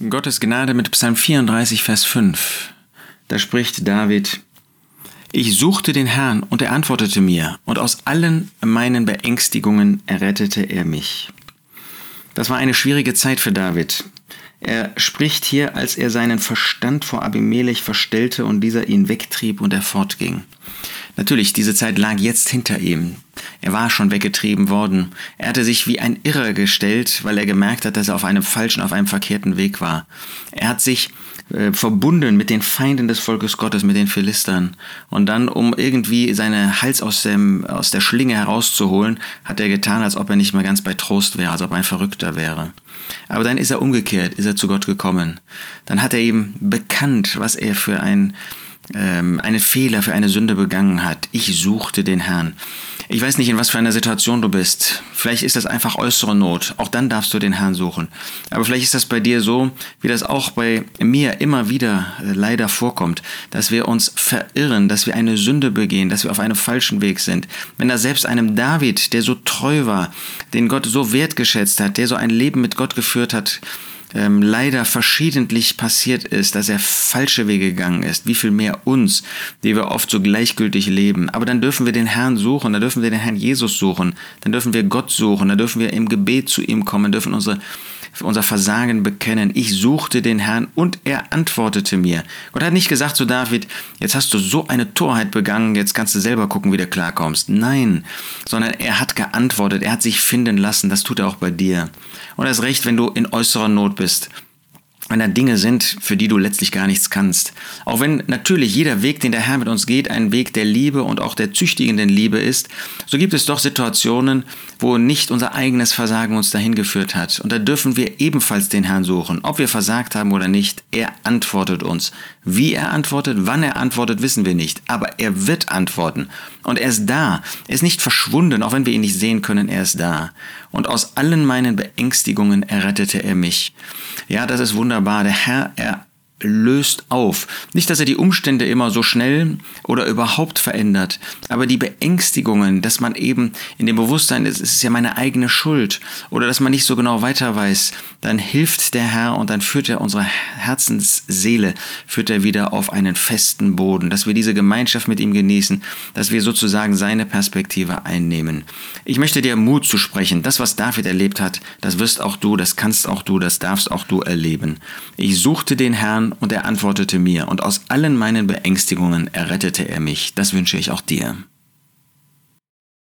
Gottes Gnade mit Psalm 34, Vers 5. Da spricht David, Ich suchte den Herrn und er antwortete mir, und aus allen meinen Beängstigungen errettete er mich. Das war eine schwierige Zeit für David. Er spricht hier, als er seinen Verstand vor Abimelech verstellte und dieser ihn wegtrieb und er fortging. Natürlich, diese Zeit lag jetzt hinter ihm. Er war schon weggetrieben worden. Er hatte sich wie ein Irrer gestellt, weil er gemerkt hat, dass er auf einem falschen, auf einem verkehrten Weg war. Er hat sich äh, verbunden mit den Feinden des Volkes Gottes, mit den Philistern. Und dann, um irgendwie seine Hals aus, dem, aus der Schlinge herauszuholen, hat er getan, als ob er nicht mehr ganz bei Trost wäre, als ob er ein Verrückter wäre. Aber dann ist er umgekehrt, ist er zu Gott gekommen. Dann hat er ihm bekannt, was er für ein ähm, einen Fehler, für eine Sünde begangen hat. Ich suchte den Herrn. Ich weiß nicht, in was für einer Situation du bist. Vielleicht ist das einfach äußere Not. Auch dann darfst du den Herrn suchen. Aber vielleicht ist das bei dir so, wie das auch bei mir immer wieder äh, leider vorkommt, dass wir uns verirren, dass wir eine Sünde begehen, dass wir auf einem falschen Weg sind. Wenn da selbst einem David, der so treu war, den Gott so wertgeschätzt hat, der so ein Leben mit Gott geführt hat, ähm, leider verschiedentlich passiert ist, dass er falsche Wege gegangen ist, wie viel mehr uns, die wir oft so gleichgültig leben. Aber dann dürfen wir den Herrn suchen, dann dürfen wir den Herrn Jesus suchen, dann dürfen wir Gott suchen, dann dürfen wir im Gebet zu ihm kommen, dürfen unsere unser Versagen bekennen. Ich suchte den Herrn und er antwortete mir. Gott hat nicht gesagt zu David, jetzt hast du so eine Torheit begangen, jetzt kannst du selber gucken, wie du klarkommst. Nein, sondern er hat geantwortet, er hat sich finden lassen, das tut er auch bei dir. Und erst recht, wenn du in äußerer Not bist wenn da Dinge sind, für die du letztlich gar nichts kannst. Auch wenn natürlich jeder Weg, den der Herr mit uns geht, ein Weg der Liebe und auch der züchtigenden Liebe ist, so gibt es doch Situationen, wo nicht unser eigenes Versagen uns dahin geführt hat. Und da dürfen wir ebenfalls den Herrn suchen. Ob wir versagt haben oder nicht, er antwortet uns. Wie er antwortet, wann er antwortet, wissen wir nicht. Aber er wird antworten. Und er ist da. Er ist nicht verschwunden, auch wenn wir ihn nicht sehen können, er ist da. Und aus allen meinen Beängstigungen errettete er mich. Ja, das ist wunderbar. Der Herr, er löst auf. Nicht, dass er die Umstände immer so schnell oder überhaupt verändert, aber die Beängstigungen, dass man eben in dem Bewusstsein ist, es ist ja meine eigene Schuld oder dass man nicht so genau weiter weiß, dann hilft der Herr und dann führt er unsere Herzensseele, führt er wieder auf einen festen Boden, dass wir diese Gemeinschaft mit ihm genießen, dass wir sozusagen seine Perspektive einnehmen. Ich möchte dir Mut zu sprechen. Das, was David erlebt hat, das wirst auch du, das kannst auch du, das darfst auch du erleben. Ich suchte den Herrn und er antwortete mir, und aus allen meinen Beängstigungen errettete er mich. Das wünsche ich auch dir.